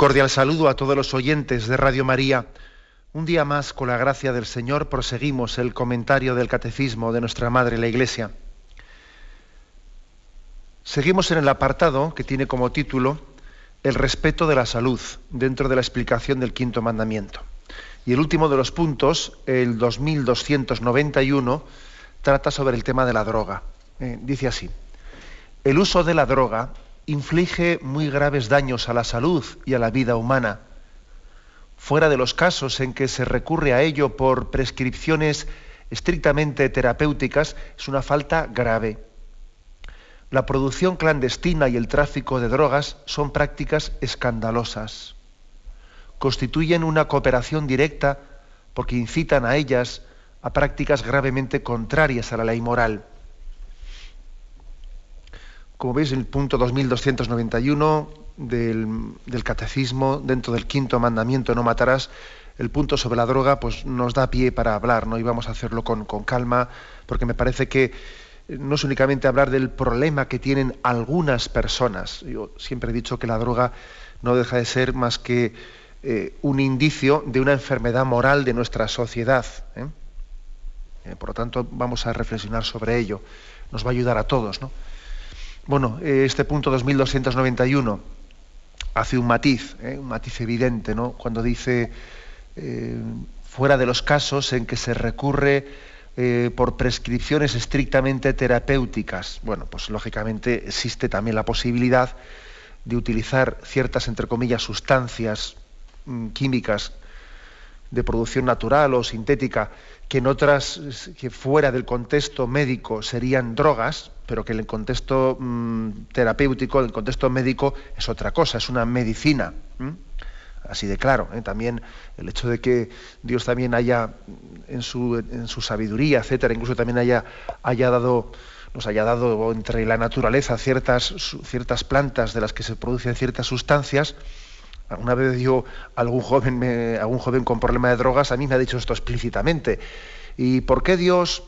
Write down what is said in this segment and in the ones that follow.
Cordial saludo a todos los oyentes de Radio María. Un día más, con la gracia del Señor, proseguimos el comentario del Catecismo de nuestra Madre la Iglesia. Seguimos en el apartado que tiene como título El respeto de la salud, dentro de la explicación del quinto mandamiento. Y el último de los puntos, el 2291, trata sobre el tema de la droga. Eh, dice así, el uso de la droga inflige muy graves daños a la salud y a la vida humana. Fuera de los casos en que se recurre a ello por prescripciones estrictamente terapéuticas, es una falta grave. La producción clandestina y el tráfico de drogas son prácticas escandalosas. Constituyen una cooperación directa porque incitan a ellas a prácticas gravemente contrarias a la ley moral como veis, el punto 2291 del, del, catecismo, dentro del quinto mandamiento, no matarás, el punto sobre la droga, pues nos da pie para hablar, ¿no? Y vamos a hacerlo con, calma, porque me parece que no es únicamente hablar del problema que tienen algunas personas. Yo siempre he dicho que la droga no deja de ser más que eh, un indicio de una enfermedad moral de nuestra sociedad. ¿eh? Eh, por lo tanto, vamos a reflexionar sobre ello. Nos va a ayudar a todos, ¿no? Bueno, eh, este punto 2291 hace un matiz, eh, un matiz evidente, ¿no? Cuando dice eh, fuera de los casos en que se recurre por prescripciones estrictamente terapéuticas. Bueno, pues lógicamente existe también la posibilidad de utilizar ciertas, entre comillas, sustancias mm, químicas de producción natural o sintética que en otras, que fuera del contexto médico serían drogas, pero que en el contexto mm, terapéutico, en el contexto médico, es otra cosa, es una medicina. Así de claro. ¿eh? También el hecho de que Dios también haya, en su, en su sabiduría, etcétera, incluso también haya, haya dado nos haya dado entre la naturaleza ciertas, ciertas plantas de las que se producen ciertas sustancias, una vez yo, algún joven, algún joven con problema de drogas, a mí me ha dicho esto explícitamente. ¿Y por qué Dios,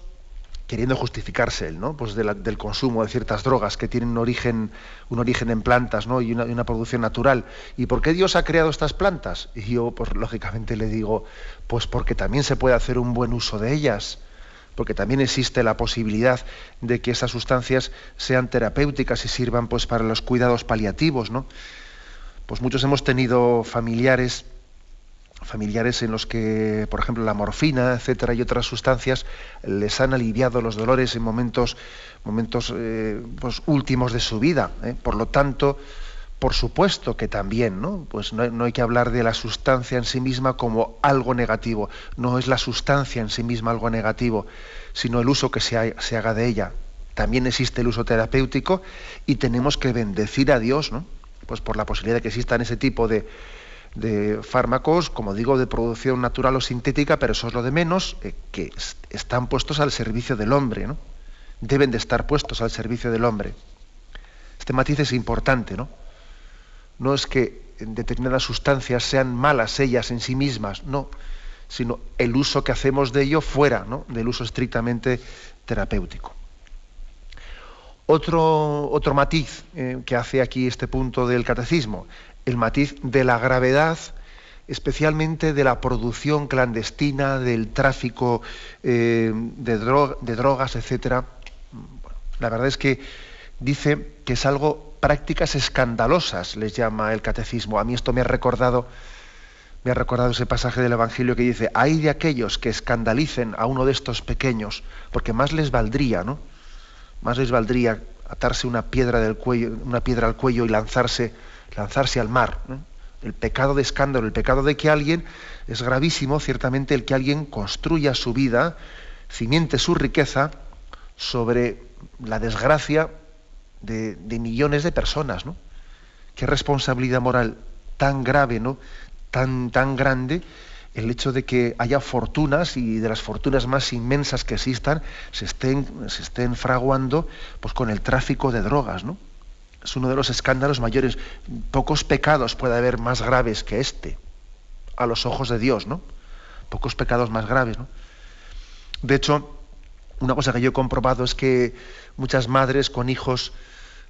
queriendo justificarse él, ¿no? pues del consumo de ciertas drogas que tienen un origen, un origen en plantas ¿no? y, una, producción natural, ¿y por qué Dios ha creado estas plantas? Y yo, pues lógicamente le digo, pues porque también se puede hacer un buen uso de ellas porque también existe la posibilidad de que esas sustancias sean terapéuticas y sirvan pues para los cuidados paliativos, ¿no? Pues muchos hemos tenido familiares familiares en los que, por ejemplo, la morfina, etcétera, y otras sustancias les han aliviado los dolores en momentos, momentos eh, pues, últimos de su vida. ¿eh? Por lo tanto, por supuesto que también, ¿no? Pues no, hay que hablar de la sustancia en sí misma como algo negativo. No es la sustancia en sí misma algo negativo, sino el uso que se, se haga de ella. También existe el uso terapéutico y tenemos que bendecir a Dios, ¿no? Pues por la posibilidad de que existan ese tipo de, fármacos, como digo, de producción natural o sintética, pero eso es lo de menos, eh, que están puestos al servicio del hombre, ¿no? Deben de estar puestos al servicio del hombre. Este matiz es importante, ¿no? No es que determinadas sustancias sean malas ellas en sí mismas, no, sino el uso que hacemos de ello fuera ¿no? del uso estrictamente terapéutico. Otro, otro matiz eh, que hace aquí este punto del catecismo, el matiz de la gravedad, especialmente de la producción clandestina, del tráfico eh, de, drogas, etc. la verdad es que dice que es algo, prácticas escandalosas, les llama el catecismo. A mí esto me ha recordado, me ha recordado ese pasaje del Evangelio que dice, hay de aquellos que escandalicen a uno de estos pequeños, porque más les valdría, ¿no? Más les valdría atarse una piedra, al cuello y lanzarse, al mar. El pecado de escándalo, el pecado de que alguien, es gravísimo ciertamente el que alguien construya su vida, cimiente su riqueza sobre la desgracia de, millones de personas, ¿no? qué responsabilidad moral tan grave, ¿no? Tan, tan grande el hecho de que haya fortunas y de las fortunas más inmensas que existan se estén, se estén fraguando pues, con el tráfico de drogas, ¿no? Es uno de los escándalos mayores. Pocos pecados puede haber más graves que este, a los ojos de Dios, ¿no? Pocos pecados más graves. De hecho, una cosa que yo he comprobado es que muchas madres con hijos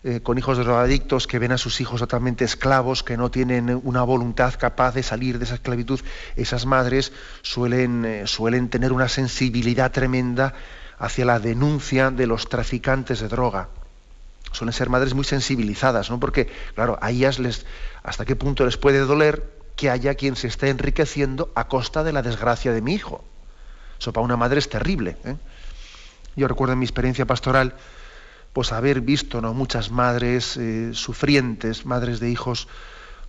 eh, con hijos drogadictos que ven a sus hijos totalmente esclavos, que no tienen una voluntad capaz de salir de esa esclavitud, esas madres suelen, eh, suelen tener una sensibilidad tremenda hacia la denuncia de los traficantes de droga. Suelen ser madres muy sensibilizadas, ¿no? Porque, claro, a ellas les, hasta qué punto les puede doler que haya quien se esté enriqueciendo a costa de la desgracia de mi hijo. Eso para una madre es terrible. ¿eh? Yo recuerdo en mi experiencia pastoral, pues haber visto ¿no? muchas madres eh, sufrientes, madres de hijos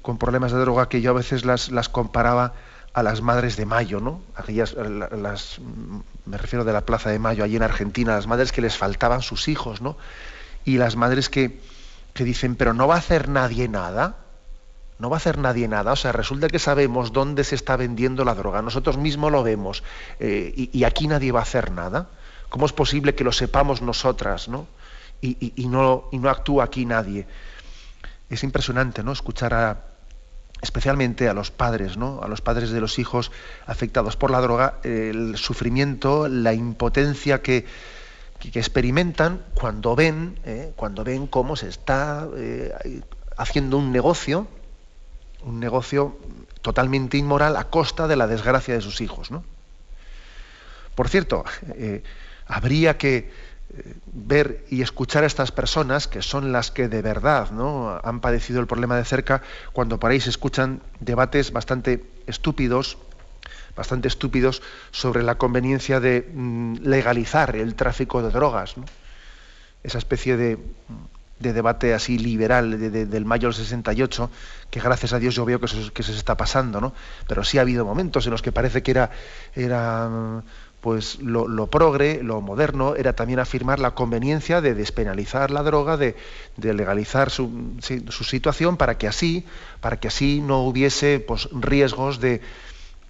con problemas de droga, que yo a veces las, las comparaba a las madres de Mayo, ¿no? Aquellas, las, me refiero de la Plaza de Mayo, allí en Argentina, las madres que les faltaban sus hijos, ¿no? Y las madres que, que dicen, pero no va a hacer nadie nada, no va a hacer nadie nada. O sea, resulta que sabemos dónde se está vendiendo la droga, nosotros mismos lo vemos, eh, y, y, aquí nadie va a hacer nada. ¿Cómo es posible que lo sepamos nosotras, ¿no? Y, no, no actúa aquí nadie. Es impresionante, ¿no? Escuchar a, especialmente a los padres, ¿no? A los padres de los hijos afectados por la droga, el sufrimiento, la impotencia que, que, experimentan cuando ven, ¿eh? cuando ven cómo se está eh, haciendo un negocio, un negocio totalmente inmoral a costa de la desgracia de sus hijos, ¿no? Por cierto, eh, habría que ver y escuchar a estas personas, que son las que de verdad ¿no? han padecido el problema de cerca, cuando por ahí se escuchan debates bastante estúpidos, bastante estúpidos sobre la conveniencia de mm, legalizar el tráfico de drogas. Esa especie de, debate así liberal del mayo del 68, que gracias a Dios yo veo que se, que se está pasando, ¿no? Pero sí ha habido momentos en los que parece que era, era pues lo, progre, lo moderno, era también afirmar la conveniencia de despenalizar la droga, de, legalizar su, situación para que así, para que así no hubiese pues, riesgos de,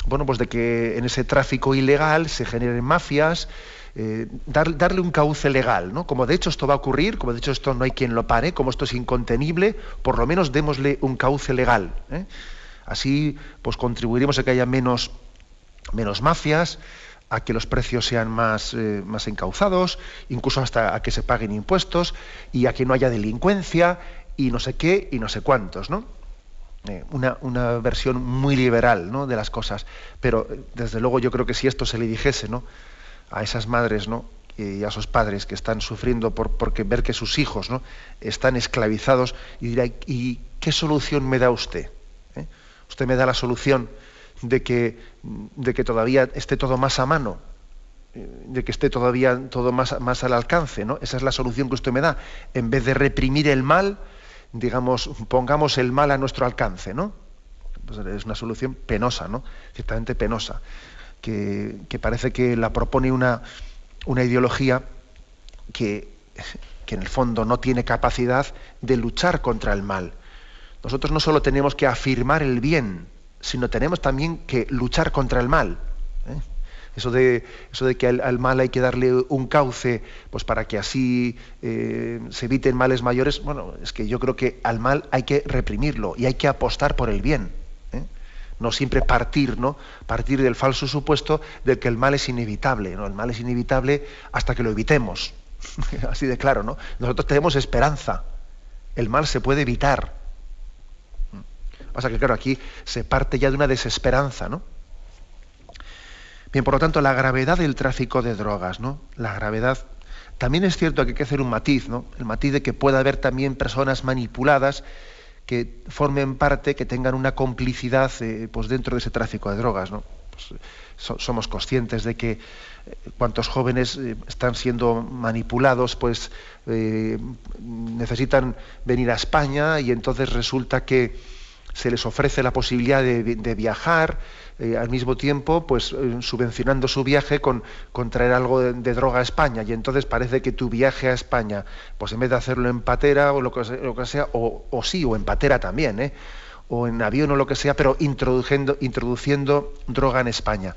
bueno, pues de que en ese tráfico ilegal se generen mafias, eh, darle un cauce legal, ¿no? Como de hecho esto va a ocurrir, como de hecho esto no hay quien lo pare, como esto es incontenible, por lo menos démosle un cauce legal. ¿eh? Así, pues contribuiremos a que haya menos, menos mafias, a que los precios sean más, eh, más encauzados, incluso hasta a que se paguen impuestos y a que no haya delincuencia y no sé qué y no sé cuántos, ¿no? Eh, una, una, versión muy liberal ¿no? de las cosas. Pero eh, desde luego yo creo que si esto se le dijese ¿no? a esas madres ¿no? y a esos padres que están sufriendo por porque ver que sus hijos ¿no? están esclavizados y dirá, ¿y qué solución me da usted? Usted me da la solución de que, de que todavía esté todo más a mano, de que esté todavía todo más, más al alcance, ¿no? Esa es la solución que usted me da. En vez de reprimir el mal, digamos, pongamos el mal a nuestro alcance, ¿no? Pues es una solución penosa, ¿no? Ciertamente penosa, que, que parece que la propone una, una ideología que, que en el fondo no tiene capacidad de luchar contra el mal. Nosotros no solo tenemos que afirmar el bien, sino tenemos también que luchar contra el mal. ¿eh? Eso, de, eso de que al, mal hay que darle un cauce pues para que así eh, se eviten males mayores, bueno, es que yo creo que al mal hay que reprimirlo y hay que apostar por el bien. ¿eh? No siempre partir, ¿no? Partir del falso supuesto de que el mal es inevitable. ¿no? El mal es inevitable hasta que lo evitemos. así de claro, ¿no? Nosotros tenemos esperanza. El mal se puede evitar. Pasa que, claro, aquí se parte ya de una desesperanza, ¿no? Bien, por lo tanto, la gravedad del tráfico de drogas, ¿no? La gravedad. También es cierto que hay que hacer un matiz, ¿no? El matiz de que pueda haber también personas manipuladas que formen parte, que tengan una complicidad eh, pues dentro de ese tráfico de drogas, ¿no? Pues, somos conscientes de que eh, cuantos jóvenes eh, están siendo manipulados, pues necesitan venir a España y entonces resulta que se les ofrece la posibilidad de, viajar, eh, al mismo tiempo, pues eh, subvencionando su viaje con, traer algo de, droga a España. Y entonces parece que tu viaje a España, pues en vez de hacerlo en patera o lo que, sea, o, sí, o en patera también, ¿eh? o en avión o lo que sea, pero introduciendo, droga en España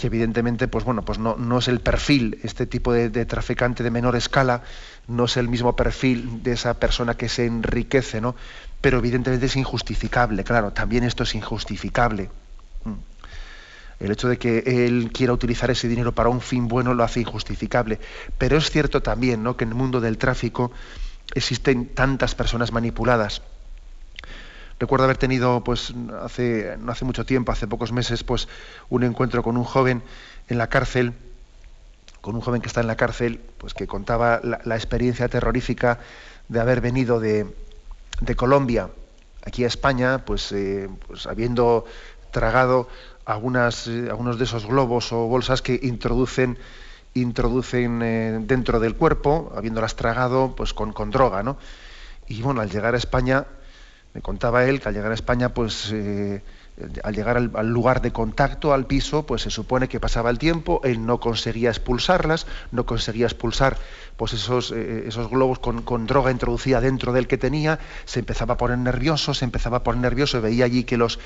que evidentemente pues bueno pues no, no es el perfil este tipo de, traficante de menor escala no es el mismo perfil de esa persona que se enriquece no pero evidentemente es injustificable claro también esto es injustificable mm. el hecho de que él quiera utilizar ese dinero para un fin bueno lo hace injustificable pero es cierto también ¿no? que en el mundo del tráfico existen tantas personas manipuladas Recuerdo haber tenido, pues, hace, no hace mucho tiempo, hace pocos meses, pues, un encuentro con un joven en la cárcel, con un joven que está en la cárcel, pues que contaba la, experiencia terrorífica de haber venido de, Colombia aquí a España, pues, eh, pues habiendo tragado algunas, eh, algunos de esos globos o bolsas que introducen introducen eh, dentro del cuerpo, habiéndolas tragado pues con, con droga, ¿no? Y bueno, al llegar a España me contaba él que al llegar a España, pues al llegar al, lugar de contacto, al piso, pues se supone que pasaba el tiempo, él no conseguía expulsarlas, no conseguía expulsar pues esos, eh, esos globos con, droga introducida dentro del que tenía, se empezaba a poner nervioso, se empezaba a poner nervioso, veía allí que los,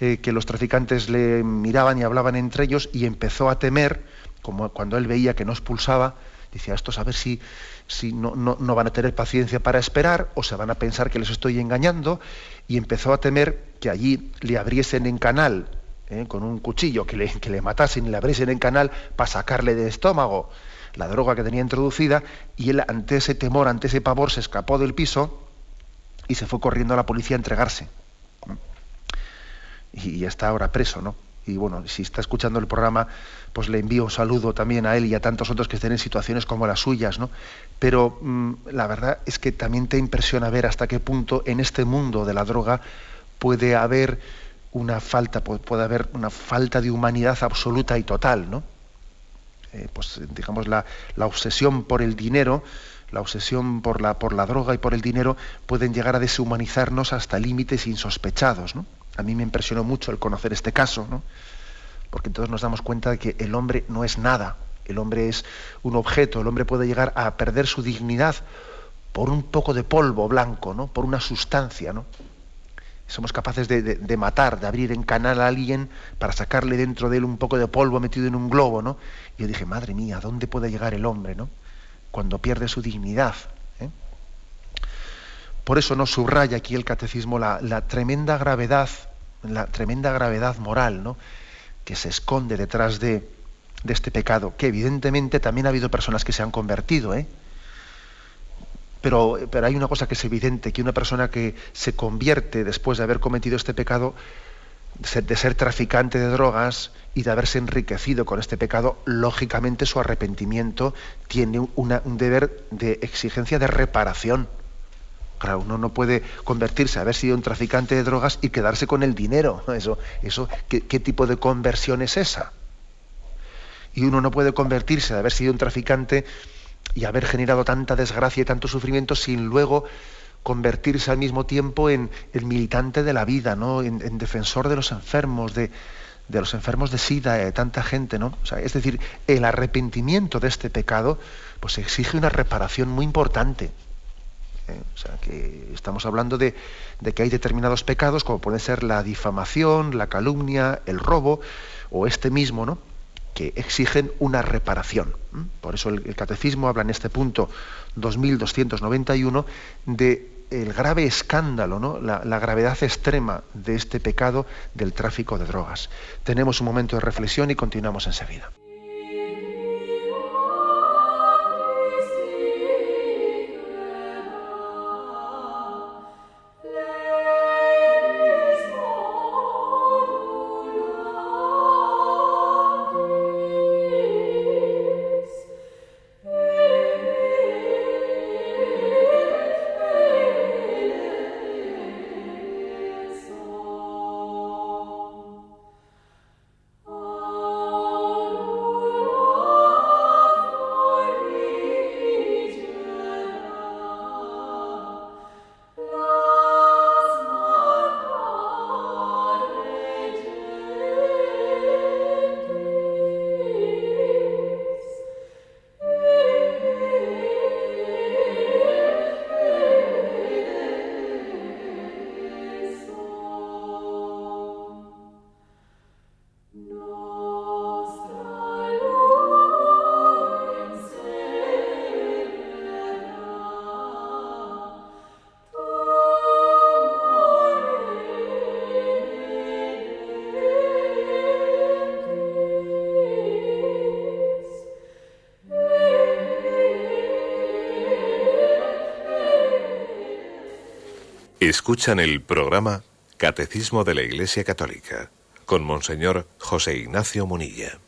eh, que los traficantes le miraban y hablaban entre ellos y empezó a temer, como cuando él veía que no expulsaba, decía, esto a ver si si no, no, no, van a tener paciencia para esperar o se van a pensar que les estoy engañando y empezó a temer que allí le abriesen en canal ¿eh? con un cuchillo, que le, que le matasen y le abriesen en canal para sacarle del estómago la droga que tenía introducida y él ante ese temor, ante ese pavor se escapó del piso y se fue corriendo a la policía a entregarse. Y está ahora preso, ¿no? y bueno, si está escuchando el programa, pues le envío un saludo también a él y a tantos otros que estén en situaciones como las suyas, ¿no? Pero mm, la verdad es que también te impresiona ver hasta qué punto en este mundo de la droga puede haber una falta, puede haber una falta de humanidad absoluta y total, ¿no? Eh, pues digamos la, la obsesión por el dinero, la obsesión por la, por la droga y por el dinero pueden llegar a deshumanizarnos hasta límites insospechados, ¿no? A mí me impresionó mucho el conocer este caso, ¿no? porque entonces nos damos cuenta de que el hombre no es nada, el hombre es un objeto, el hombre puede llegar a perder su dignidad por un poco de polvo blanco, ¿no? por una sustancia. ¿no? Somos capaces de, matar, de abrir en canal a alguien para sacarle dentro de él un poco de polvo metido en un globo. ¿no? Y yo dije, madre mía, ¿dónde puede llegar el hombre ¿no? cuando pierde su dignidad? ¿eh? Por eso nos subraya aquí el catecismo la, tremenda gravedad, la tremenda gravedad moral, ¿no? que se esconde detrás de, este pecado, que evidentemente también ha habido personas que se han convertido, ¿eh? Pero, hay una cosa que es evidente, que una persona que se convierte después de haber cometido este pecado, de ser traficante de drogas y de haberse enriquecido con este pecado, lógicamente su arrepentimiento tiene un deber de exigencia de reparación. Claro, uno no puede convertirse, haber sido un traficante de drogas y quedarse con el dinero. Eso, eso, ¿qué, tipo de conversión es esa? Y uno no puede convertirse de haber sido un traficante y haber generado tanta desgracia y tanto sufrimiento sin luego convertirse al mismo tiempo en el militante de la vida, ¿no? en, defensor de los enfermos, de, de, los enfermos de sida, de tanta gente. ¿no? es decir, el arrepentimiento de este pecado pues exige una reparación muy importante. ¿eh? O sea, que estamos hablando de, que hay determinados pecados, como pueden ser la difamación, la calumnia, el robo, o este mismo, ¿no? Que exigen una reparación. Por eso el, catecismo habla en este punto 2291 de el grave escándalo, ¿no? la, la, gravedad extrema de este pecado del tráfico de drogas. Tenemos un momento de reflexión y continuamos enseguida. Escuchan el programa Catecismo de la Iglesia Católica con Monseñor José Ignacio Munilla.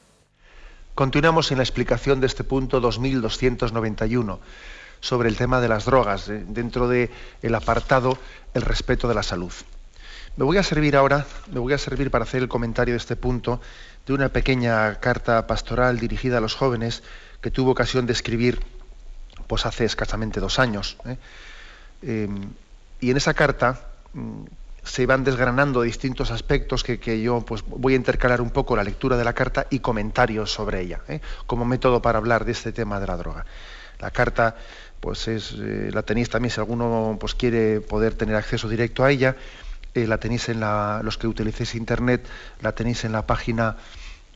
Continuamos en la explicación de este punto 2291 sobre el tema de las drogas, eh, dentro del el apartado el respeto de la salud. Me voy a servir ahora, me voy a servir para hacer el comentario de este punto de una pequeña carta pastoral dirigida a los jóvenes que tuvo ocasión de escribir pues hace escasamente dos años. ¿eh? Em, y en esa carta mm, se van desgranando distintos aspectos que, yo pues, voy a intercalar un poco la lectura de la carta y comentarios sobre ella, ¿eh? como método para hablar de este tema de la droga. La carta, pues es, eh, la tenéis también si alguno pues, quiere poder tener acceso directo a ella, eh, la tenéis en la, los que utilicéis internet, la tenéis en la página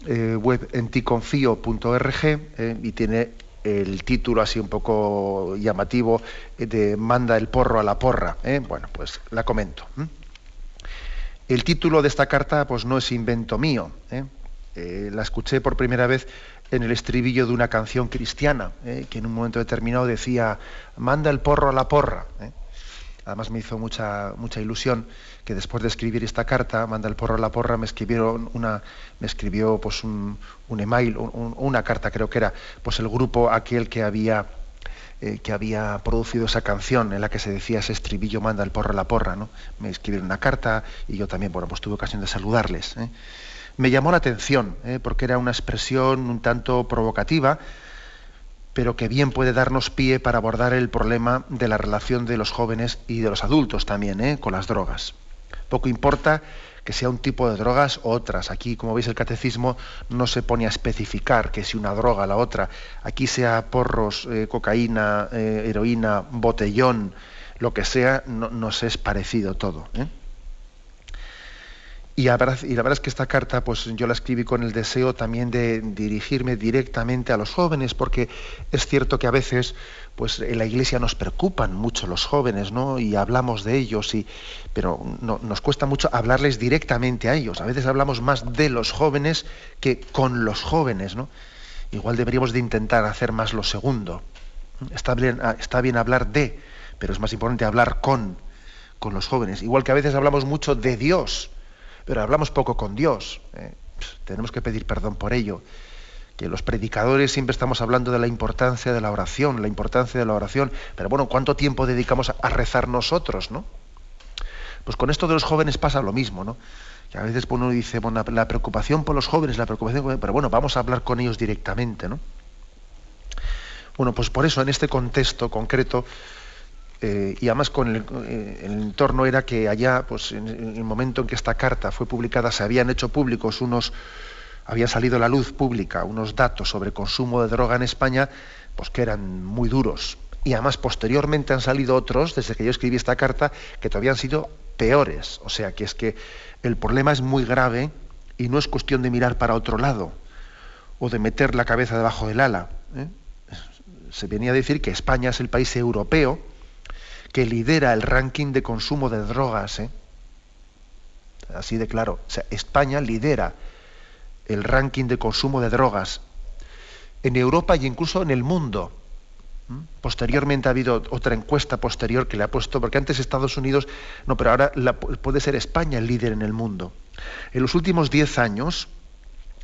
web enticonfio.org y tiene el título así un poco llamativo de Manda el porro a la porra. ¿eh? Bueno, pues la comento. El título de esta carta pues no es invento mío. ¿eh? Eh, la escuché por primera vez en el estribillo de una canción cristiana, que en un momento determinado decía, manda el porro a la porra. Además me hizo mucha, mucha ilusión que después de escribir esta carta, manda el porro a la porra, me escribieron una, me escribió pues un, un email, una carta creo que era, pues el grupo aquel que había eh, que había producido esa canción en la que se decía ese estribillo manda el porro a la porra, ¿no? Me escribieron una carta y yo también, bueno, pues tuve ocasión de saludarles. ¿eh? Me llamó la atención, ¿eh? porque era una expresión un tanto provocativa, pero que bien puede darnos pie para abordar el problema de la relación de los jóvenes y de los adultos también ¿eh? con las drogas. Poco importa que sea un tipo de drogas o otras. Aquí, como veis, el catecismo no se pone a especificar que si una droga la otra. Aquí sea porros, eh, cocaína, eh, heroína, botellón, lo que sea, no, nos es parecido todo. Y la, verdad, es que esta carta, pues yo la escribí con el deseo también de dirigirme directamente a los jóvenes, porque es cierto que a veces, pues en la iglesia nos preocupan mucho los jóvenes, ¿no? Y hablamos de ellos, y, pero no, nos cuesta mucho hablarles directamente a ellos. A veces hablamos más de los jóvenes que con los jóvenes, ¿no? Igual deberíamos de intentar hacer más lo segundo. Está bien, está bien hablar de, pero es más importante hablar con, con los jóvenes. Igual que a veces hablamos mucho de Dios pero hablamos poco con Dios. ¿eh? Tenemos que pedir perdón por ello. Que los predicadores siempre estamos hablando de la importancia de la oración, la importancia de la oración, pero bueno, ¿cuánto tiempo dedicamos a, rezar nosotros, no? Pues con esto de los jóvenes pasa lo mismo, ¿no? Que a veces uno dice, bueno, la preocupación por los jóvenes, la preocupación, pero bueno, vamos a hablar con ellos directamente, ¿no? Bueno, pues por eso en este contexto concreto eh, y además con eh, el, entorno era que allá, pues en, el momento en que esta carta fue publicada, se habían hecho públicos unos, había salido la luz pública unos datos sobre consumo de droga en España, pues que eran muy duros. Y además posteriormente han salido otros, desde que yo escribí esta carta, que todavía han sido peores. O sea que es que el problema es muy grave y no es cuestión de mirar para otro lado o de meter la cabeza debajo del ala. ¿eh? Se venía a decir que España es el país europeo que lidera el ranking de consumo de drogas. ¿eh? Así de claro. O sea, España lidera el ranking de consumo de drogas en Europa y incluso en el mundo. Posteriormente ha habido otra encuesta posterior que le ha puesto, porque antes Estados Unidos, no, pero ahora puede ser España el líder en el mundo. En los últimos 10 años,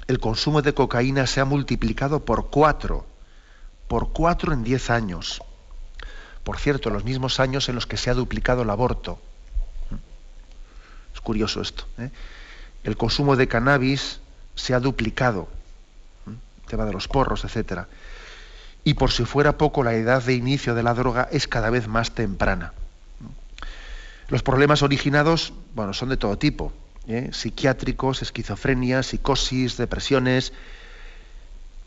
el consumo de cocaína se ha multiplicado por cuatro, por cuatro en 10 años. Por cierto, los mismos años en los que se ha duplicado el aborto. Es curioso esto. ¿eh? El consumo de cannabis se ha duplicado. El tema de los porros, etc. Y por si fuera poco, la edad de inicio de la droga es cada vez más temprana. Los problemas originados, bueno, son de todo tipo. ¿eh? Psiquiátricos, esquizofrenia, psicosis, depresiones,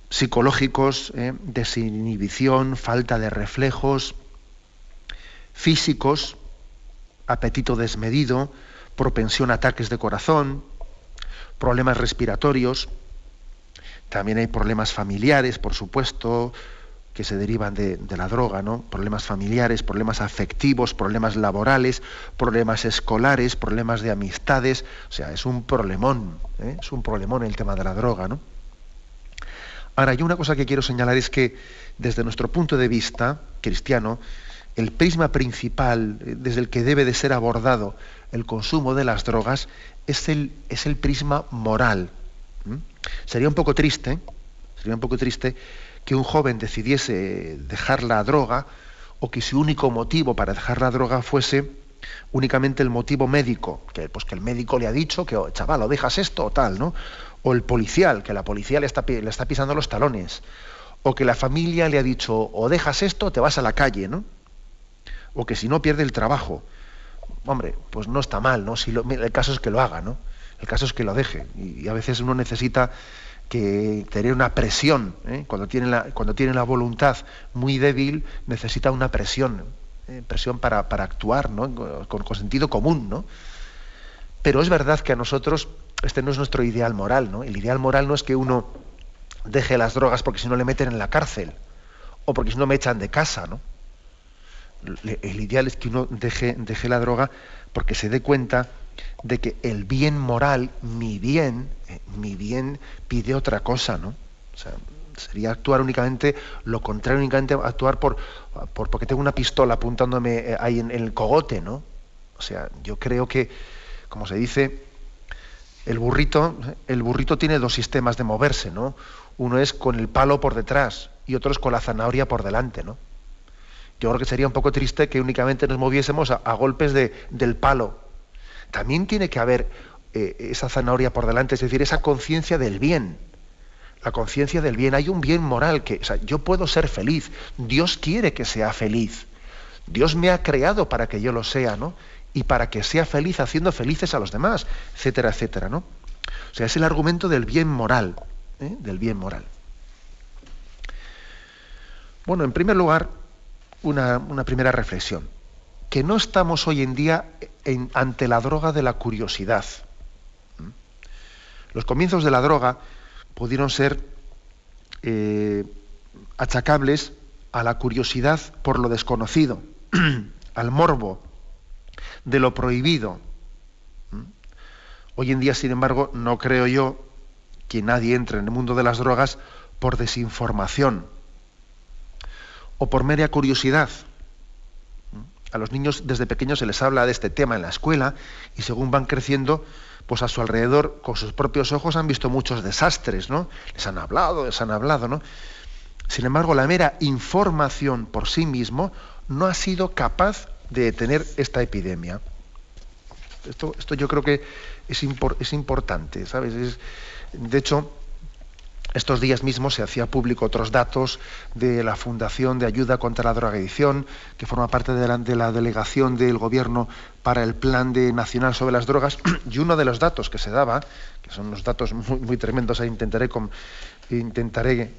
psicológicos, ¿eh? desinhibición, falta de reflejos, físicos, apetito desmedido, propensión a ataques de corazón, problemas respiratorios, también hay problemas familiares, por supuesto, que se derivan de, la droga, ¿no? Problemas familiares, problemas afectivos, problemas laborales, problemas escolares, problemas de amistades. O sea, es un problemón, ¿eh? es un problemón el tema de la droga, ¿no? Ahora, hay una cosa que quiero señalar es que desde nuestro punto de vista cristiano, el prisma principal eh, desde el que debe de ser abordado el consumo de las drogas es el, es el prisma moral. Sería un poco triste, sería un poco triste que un joven decidiese dejar la droga o que su único motivo para dejar la droga fuese únicamente el motivo médico, que pues que el médico le ha dicho que oh, chaval, o dejas esto o tal, ¿no? O el policial, que la policía le está, le está pisando los talones, o que la familia le ha dicho o dejas esto o te vas a la calle, ¿no? O que si no pierde el trabajo. Hombre, pues no está mal, ¿no? Si el caso es que lo haga, ¿no? El caso es que lo deje. Y, a veces uno necesita que tener una presión. ¿eh? Cuando, tiene la, cuando tiene la voluntad muy débil, necesita una presión. ¿eh? Presión para, actuar, ¿no? Con, con, sentido común, ¿no? Pero es verdad que a nosotros este no es nuestro ideal moral, ¿no? El ideal moral no es que uno deje las drogas porque si no le meten en la cárcel o porque si no me echan de casa, ¿no? El ideal es que uno deje, deje la droga porque se dé cuenta de que el bien moral, mi bien, eh, mi bien pide otra cosa, ¿no? O sea, sería actuar únicamente lo contrario, únicamente actuar por, por porque tengo una pistola apuntándome eh, ahí en, el cogote, ¿no? O sea, yo creo que, como se dice, el burrito, el burrito tiene dos sistemas de moverse, ¿no? Uno es con el palo por detrás y otro es con la zanahoria por delante, ¿no? Yo creo que sería un poco triste que únicamente nos moviésemos a, golpes de, del palo. También tiene que haber eh, esa zanahoria por delante, es decir, esa conciencia del bien. La conciencia del bien. Hay un bien moral que, o sea, yo puedo ser feliz. Dios quiere que sea feliz. Dios me ha creado para que yo lo sea, ¿no? Y para que sea feliz haciendo felices a los demás, etcétera, etcétera, ¿no? O sea, es el argumento del bien moral. ¿eh? del bien moral. Bueno, en primer lugar, una, primera reflexión, que no estamos hoy en día ante la droga de la curiosidad. ¿Mm? Los comienzos de la droga pudieron ser eh, achacables a la curiosidad por lo desconocido, al morbo de lo prohibido. ¿Mm? Hoy en día, sin embargo, no creo yo que nadie entre en el mundo de las drogas por desinformación o por mera curiosidad. A los niños desde pequeños se les habla de este tema en la escuela y según van creciendo, pues a su alrededor, con sus propios ojos, han visto muchos desastres, ¿no? Les han hablado, les han hablado, ¿no? Sin embargo, la mera información por sí mismo no ha sido capaz de detener esta epidemia. Esto, esto yo creo que es, es importante, ¿sabes? Es, de hecho, estos días mismos se hacía público otros datos de la Fundación de Ayuda contra la Drogadicción, que forma parte de la, delegación del Gobierno para el Plan de Nacional sobre las Drogas, y uno de los datos que se daba, que son unos datos muy, tremendos, ahí intentaré,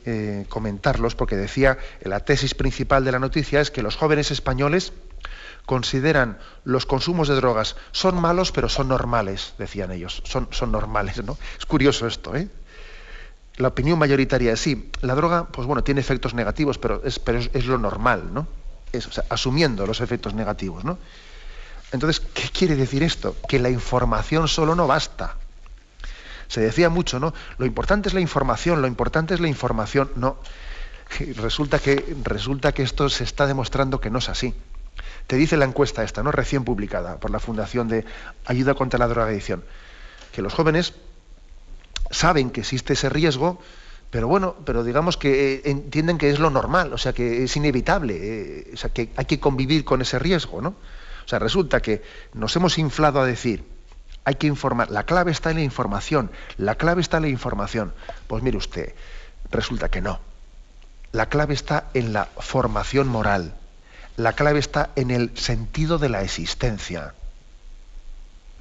eh, comentarlos, porque decía, la tesis principal de la noticia es que los jóvenes españoles consideran los consumos de drogas son malos, pero son normales, decían ellos. Son, son normales, ¿no? Es curioso esto, ¿eh? La opinión mayoritaria es sí, la droga, pues bueno, tiene efectos negativos, pero es, pero es, lo normal, ¿no? Es, asumiendo los efectos negativos, ¿no? Entonces, ¿qué quiere decir esto? Que la información solo no basta. Se decía mucho, ¿no? Lo importante es la información, lo importante es la información. No. Resulta que, resulta que esto se está demostrando que no es así. Te dice la encuesta esta, ¿no? Recién publicada por la Fundación de Ayuda contra la Drogadicción, que los jóvenes saben que existe ese riesgo, pero bueno, pero digamos que eh, entienden que es lo normal, o sea, que es inevitable, eh, o sea, que hay que convivir con ese riesgo, ¿no? O sea, resulta que nos hemos inflado a decir, hay que informar, la clave está en la información, la clave está en la información. Pues mire usted, resulta que no. La clave está en la formación moral la clave está en el sentido de la existencia.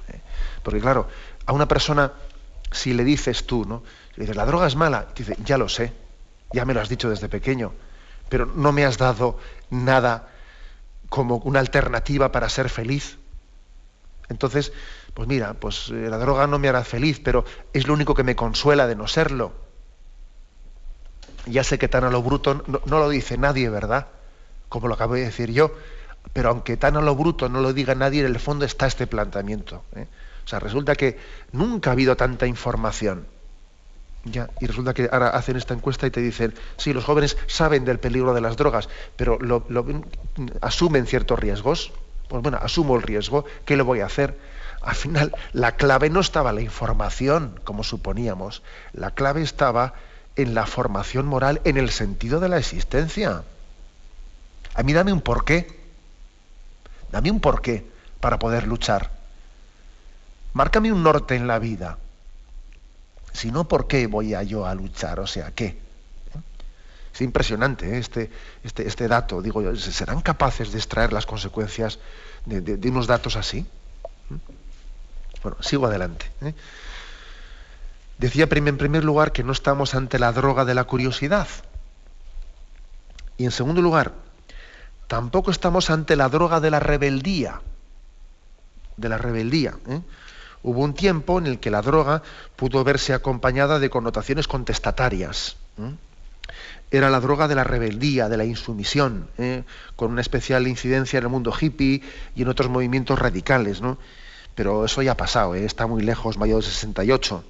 ¿Eh? Porque claro, a una persona, si le dices tú, ¿no? Le dices, la droga es mala, dice, ya lo sé, ya me lo has dicho desde pequeño, pero no me has dado nada como una alternativa para ser feliz. Entonces, pues mira, pues eh, la droga no me hará feliz, pero es lo único que me consuela de no serlo. Ya sé que tan a lo bruto no lo dice nadie, ¿verdad? como lo acabo de decir yo, pero aunque tan a lo bruto no lo diga nadie, en el fondo está este planteamiento. ¿eh? O sea, resulta que nunca ha habido tanta información. Ya, y resulta que ahora hacen esta encuesta y te dicen, sí, los jóvenes saben del peligro de las drogas, pero lo, asumen ciertos riesgos. Pues bueno, asumo el riesgo, ¿qué le voy a hacer? Al final, la clave no estaba en la información, como suponíamos, la clave estaba en la formación moral, en el sentido de la existencia. A mí dame un porqué, dame un porqué para poder luchar. Márcame un norte en la vida. Si no, ¿por qué voy a yo a luchar? O sea, ¿qué? Es impresionante ¿eh? este, este, este, dato. Digo, ¿serán capaces de extraer las consecuencias de, unos datos así? Bueno, sigo adelante. ¿eh? Decía en primer lugar que no estamos ante la droga de la curiosidad. Y en segundo lugar, tampoco estamos ante la droga de la rebeldía. De la rebeldía. ¿eh? Hubo un tiempo en el que la droga pudo verse acompañada de connotaciones contestatarias. Era la droga de la rebeldía, de la insumisión, ¿eh? con una especial incidencia en el mundo hippie y en otros movimientos radicales. ¿no? Pero eso ya ha pasado, ¿eh? está muy lejos, mayo de 68.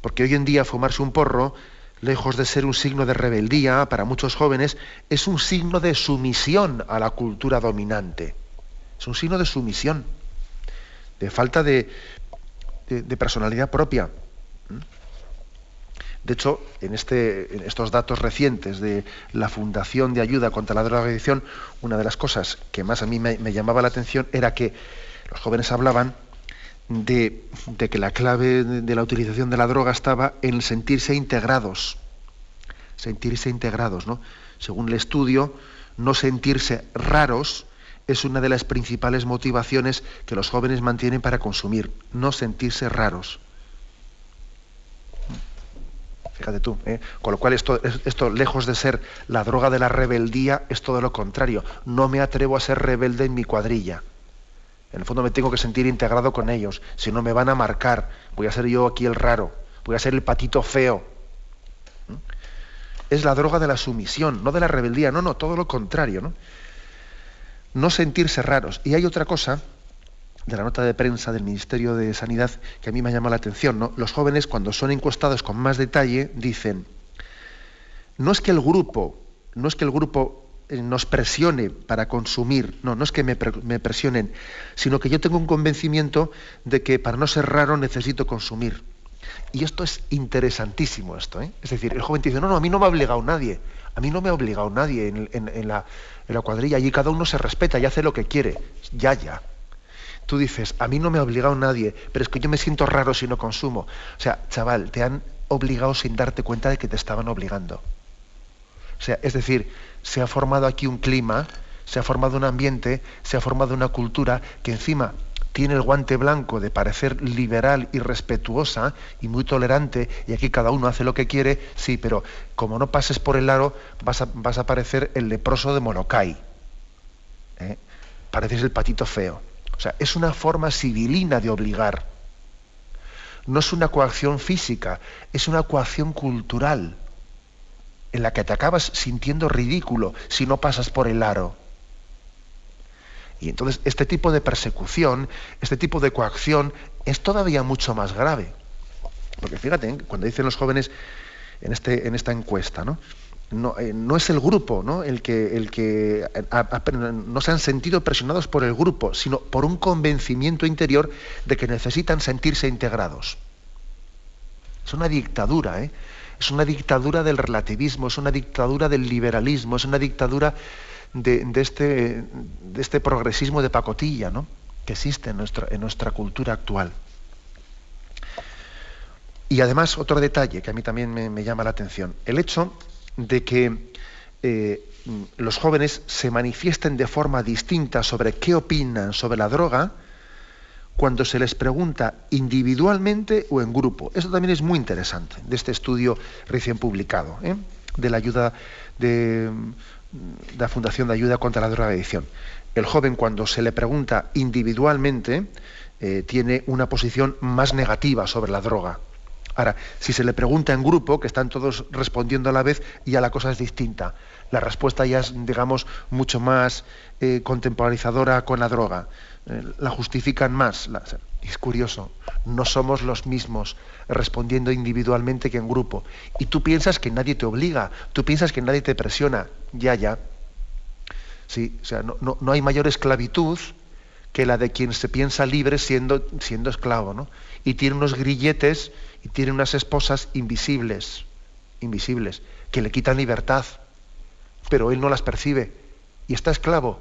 Porque hoy en día fumarse un porro, lejos de ser un signo de rebeldía para muchos jóvenes, es un signo de sumisión a la cultura dominante. Es un signo de sumisión de falta de, personalidad propia. De hecho, en, este, en, estos datos recientes de la Fundación de Ayuda contra la Drogadicción, una de las cosas que más a mí me, llamaba la atención era que los jóvenes hablaban de, de, que la clave de la utilización de la droga estaba en sentirse integrados. Sentirse integrados, ¿no? Según el estudio, no sentirse raros, es una de las principales motivaciones que los jóvenes mantienen para consumir, no sentirse raros. Fíjate tú, ¿eh? con lo cual esto, esto, lejos de ser la droga de la rebeldía, es todo lo contrario. No me atrevo a ser rebelde en mi cuadrilla. En el fondo me tengo que sentir integrado con ellos, si no me van a marcar. Voy a ser yo aquí el raro, voy a ser el patito feo. ¿Mm? Es la droga de la sumisión, no de la rebeldía, no, no, todo lo contrario. ¿no? No sentirse raros. Y hay otra cosa de la nota de prensa del Ministerio de Sanidad que a mí me llama la atención. ¿no? Los jóvenes, cuando son encuestados con más detalle, dicen, no es que el grupo, no es que el grupo eh, nos presione para consumir, no, no es que me, presionen, sino que yo tengo un convencimiento de que para no ser raro necesito consumir. Y esto es interesantísimo, esto, ¿eh? Es decir, el joven dice, no, no, a mí no me ha obligado nadie, a mí no me ha obligado nadie en, la, cuadrilla, allí cada uno se respeta y hace lo que quiere, ya, ya. Tú dices, a mí no me ha obligado nadie, pero es que yo me siento raro si no consumo. O sea, chaval, te han obligado sin darte cuenta de que te estaban obligando. O sea, es decir, se ha formado aquí un clima, se ha formado un ambiente, se ha formado una cultura que encima tiene el guante blanco de parecer liberal y respetuosa y muy tolerante, y aquí cada uno hace lo que quiere, sí, pero como no pases por el aro, vas a, parecer el leproso de Molokai. ¿eh? Pareces el patito feo. O sea, es una forma civilina de obligar. No es una coacción física, es una coacción cultural, en la que te acabas sintiendo ridículo si no pasas por el aro. Y entonces este tipo de persecución, este tipo de coacción es todavía mucho más grave. Porque fíjate, ¿eh? cuando dicen los jóvenes en, este, en esta encuesta, ¿no? No, eh, es el grupo ¿no? el que, el que no se han sentido presionados por el grupo, sino por un convencimiento interior de que necesitan sentirse integrados. Es una dictadura, ¿eh? es una dictadura del relativismo, es una dictadura del liberalismo, es una dictadura de, este, de este progresismo de pacotilla ¿no? que existe en nuestra, en nuestra cultura actual. Y además, otro detalle que a mí también me, llama la atención, el hecho de que eh, los jóvenes se manifiesten de forma distinta sobre qué opinan sobre la droga cuando se les pregunta individualmente o en grupo. Eso también es muy interesante de este estudio recién publicado, ¿eh? de la ayuda de la Fundación de Ayuda contra la Drogadicción. El joven cuando se le pregunta individualmente eh, tiene una posición más negativa sobre la droga. Ahora, si se le pregunta en grupo, que están todos respondiendo a la vez, ya la cosa es distinta. La respuesta ya es, digamos, mucho más eh, contemporizadora con la droga. Eh, la justifican más. es curioso, no somos los mismos respondiendo individualmente que en grupo. Y tú piensas que nadie te obliga, tú piensas que nadie te presiona. Ya, ya. Sí, o sea, no, no hay mayor esclavitud que la de quien se piensa libre siendo, siendo esclavo, ¿no? Y tiene unos grilletes y tiene unas esposas invisibles, invisibles, que le quitan libertad, pero él no las percibe y está esclavo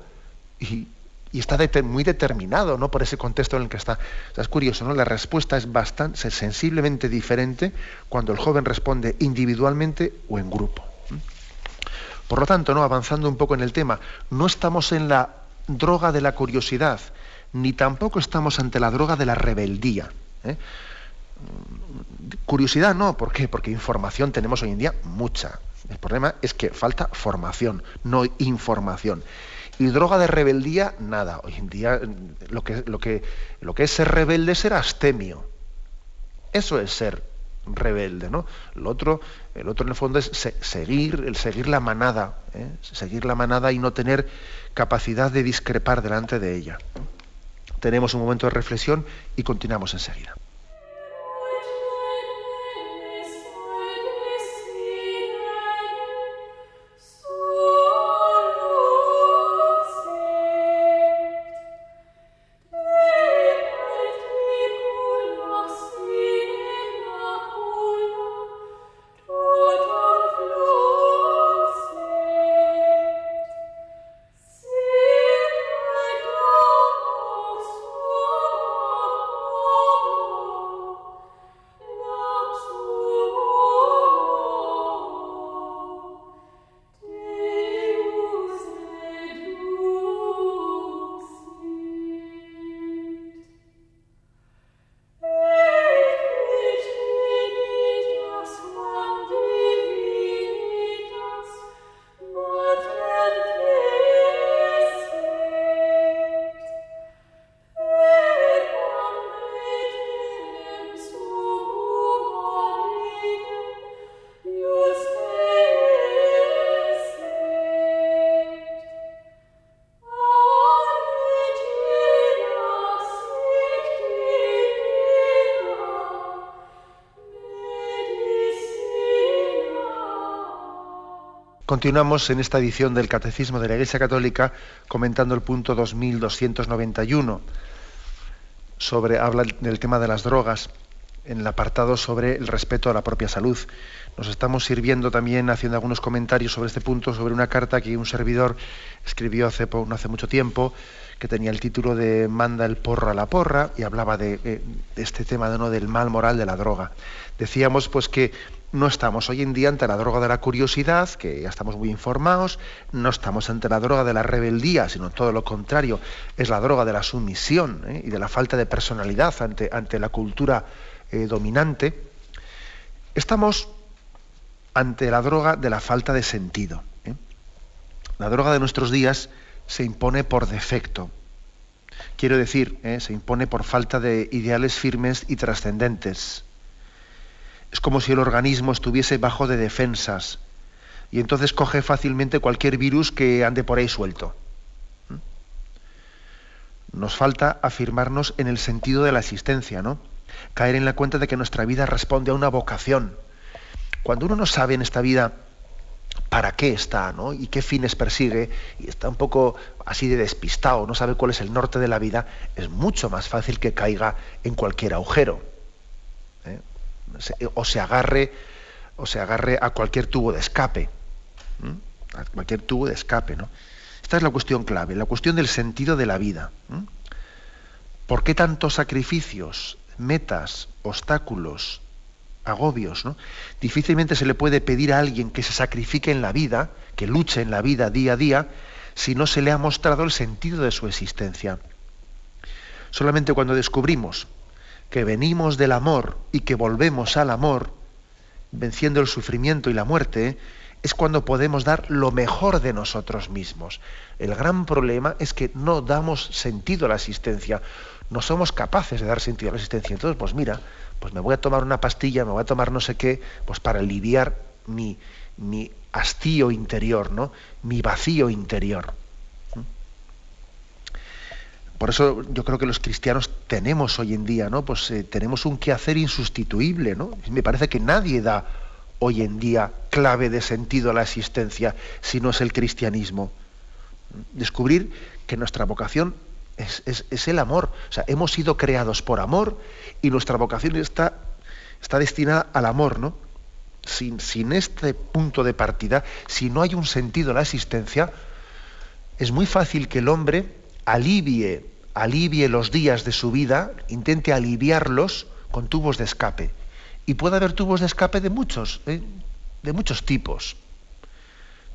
y, está muy determinado, ¿no? Por ese contexto en el que está. es curioso, ¿no? La respuesta es bastante sensiblemente diferente cuando el joven responde individualmente o en grupo. Por lo tanto, ¿no? avanzando un poco en el tema, no estamos en la droga de la curiosidad, ni tampoco estamos ante la droga de la rebeldía. ¿eh? Curiosidad no, ¿por qué? Porque información tenemos hoy en día mucha. El problema es que falta formación, no información. Y droga de rebeldía, nada. Hoy en día lo que, lo que, lo es ser rebelde es ser astemio. Eso es ser rebelde, ¿no? El otro, el otro en el fondo es seguir, el seguir la manada, ¿eh? seguir la manada y no tener capacidad de discrepar delante de ella tenemos un momento de reflexión y continuamos enseguida. Continuamos en esta edición del Catecismo de la Iglesia Católica comentando el punto 2291 sobre habla del tema de las drogas en el apartado sobre el respeto a la propia salud. Nos estamos sirviendo también haciendo algunos comentarios sobre este punto sobre una carta que un servidor escribió hace no hace mucho tiempo que tenía el título de Manda el porro a la porra y hablaba de, de este tema de, ¿no? del mal moral de la droga. Decíamos pues que no estamos hoy en día ante la droga de la curiosidad, que ya estamos muy informados, no estamos ante la droga de la rebeldía, sino todo lo contrario, es la droga de la sumisión ¿eh? y de la falta de personalidad ante, ante la cultura eh, dominante. Estamos ante la droga de la falta de sentido. ¿eh? La droga de nuestros días se impone por defecto. Quiero decir, se impone por falta de ideales firmes y trascendentes es como si el organismo estuviese bajo de defensas y entonces coge fácilmente cualquier virus que ande por ahí suelto. ¿Mm? Nos falta afirmarnos en el sentido de la existencia, ¿no? Caer en la cuenta de que nuestra vida responde a una vocación. Cuando uno no sabe en esta vida para qué está, ¿no? Y qué fines persigue, y está un poco así de despistado, no sabe cuál es el norte de la vida, es mucho más fácil que caiga en cualquier agujero o se agarre o se agarre a cualquier tubo de escape. A cualquier tubo de escape, ¿no? Esta es la cuestión clave, la cuestión del sentido de la vida. ¿Por qué tantos sacrificios, metas, obstáculos, agobios? ¿no? Difícilmente se le puede pedir a alguien que se sacrifique en la vida, que luche en la vida día a día, si no se le ha mostrado el sentido de su existencia. Solamente cuando descubrimos que venimos del amor y que volvemos al amor, venciendo el sufrimiento y la muerte, es cuando podemos dar lo mejor de nosotros mismos. El gran problema es que no damos sentido a la existencia, no somos capaces de dar sentido a la existencia. Entonces, pues mira, pues me voy a tomar una pastilla, me voy a tomar no sé qué, pues para aliviar mi, mi hastío interior, ¿no? Mi vacío interior. Por eso yo creo que los cristianos tenemos hoy en día, ¿no? Pues eh, tenemos un quehacer insustituible, ¿no? Me parece que nadie da hoy en día clave de sentido a la existencia si no es el cristianismo. Descubrir que nuestra vocación es, el amor. O sea, hemos sido creados por amor y nuestra vocación está, está destinada al amor, ¿no? Sin, sin este punto de partida, si no hay un sentido a la existencia, es muy fácil que el hombre alivie, alivie los días de su vida, intente aliviarlos con tubos de escape. Y puede haber tubos de escape de muchos, ¿eh? de muchos tipos.